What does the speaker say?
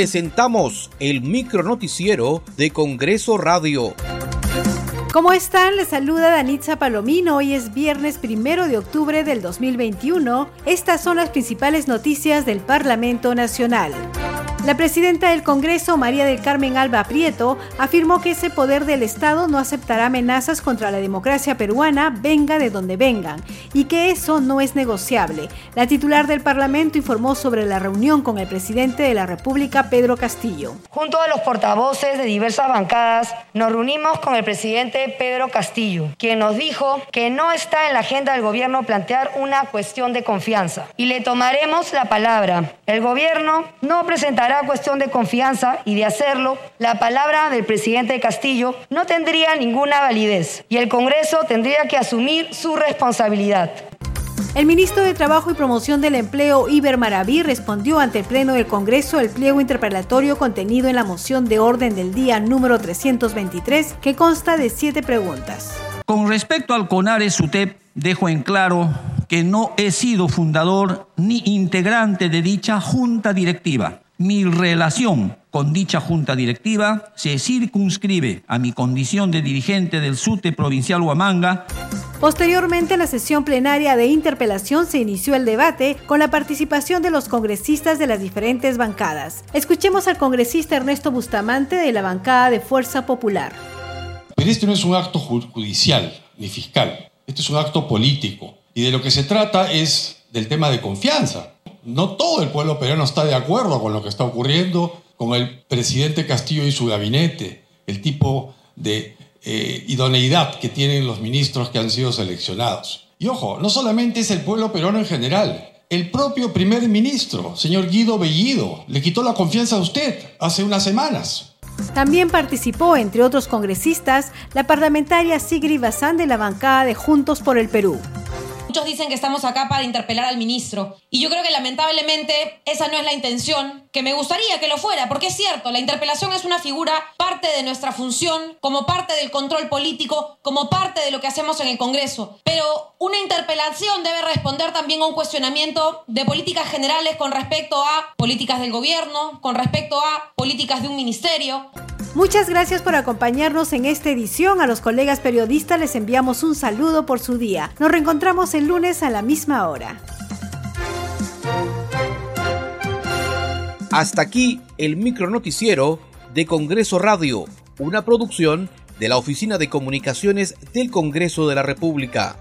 presentamos el micronoticiero de Congreso Radio. ¿Cómo están? Les saluda Danitza Palomino. Hoy es viernes primero de octubre del 2021. Estas son las principales noticias del Parlamento Nacional. La presidenta del Congreso, María del Carmen Alba Prieto, afirmó que ese poder del Estado no aceptará amenazas contra la democracia peruana, venga de donde vengan, y que eso no es negociable. La titular del Parlamento informó sobre la reunión con el presidente de la República, Pedro Castillo. Junto a los portavoces de diversas bancadas, nos reunimos con el presidente Pedro Castillo, quien nos dijo que no está en la agenda del gobierno plantear una cuestión de confianza. Y le tomaremos la palabra. El gobierno no presentará cuestión de confianza y de hacerlo, la palabra del presidente Castillo no tendría ninguna validez y el Congreso tendría que asumir su responsabilidad. El ministro de Trabajo y Promoción del Empleo, Iber Maraví, respondió ante el Pleno del Congreso el pliego interpelatorio contenido en la moción de orden del día número 323, que consta de siete preguntas. Con respecto al CONARES UTEP, dejo en claro que no he sido fundador ni integrante de dicha junta directiva mi relación con dicha junta directiva se circunscribe a mi condición de dirigente del SUTE provincial Huamanga. Posteriormente, en la sesión plenaria de interpelación se inició el debate con la participación de los congresistas de las diferentes bancadas. Escuchemos al congresista Ernesto Bustamante de la bancada de Fuerza Popular. Pero este no es un acto judicial ni fiscal, este es un acto político y de lo que se trata es del tema de confianza no todo el pueblo peruano está de acuerdo con lo que está ocurriendo con el presidente Castillo y su gabinete, el tipo de eh, idoneidad que tienen los ministros que han sido seleccionados. Y ojo, no solamente es el pueblo peruano en general, el propio primer ministro, señor Guido Bellido, le quitó la confianza a usted hace unas semanas. También participó, entre otros congresistas, la parlamentaria Sigrid Bazán de la bancada de Juntos por el Perú. Muchos dicen que estamos acá para interpelar al ministro. Y yo creo que lamentablemente esa no es la intención, que me gustaría que lo fuera, porque es cierto, la interpelación es una figura parte de nuestra función, como parte del control político, como parte de lo que hacemos en el Congreso. Pero una interpelación debe responder también a un cuestionamiento de políticas generales con respecto a políticas del gobierno, con respecto a políticas de un ministerio. Muchas gracias por acompañarnos en esta edición. A los colegas periodistas les enviamos un saludo por su día. Nos reencontramos el lunes a la misma hora. Hasta aquí el micronoticiero de Congreso Radio, una producción de la Oficina de Comunicaciones del Congreso de la República.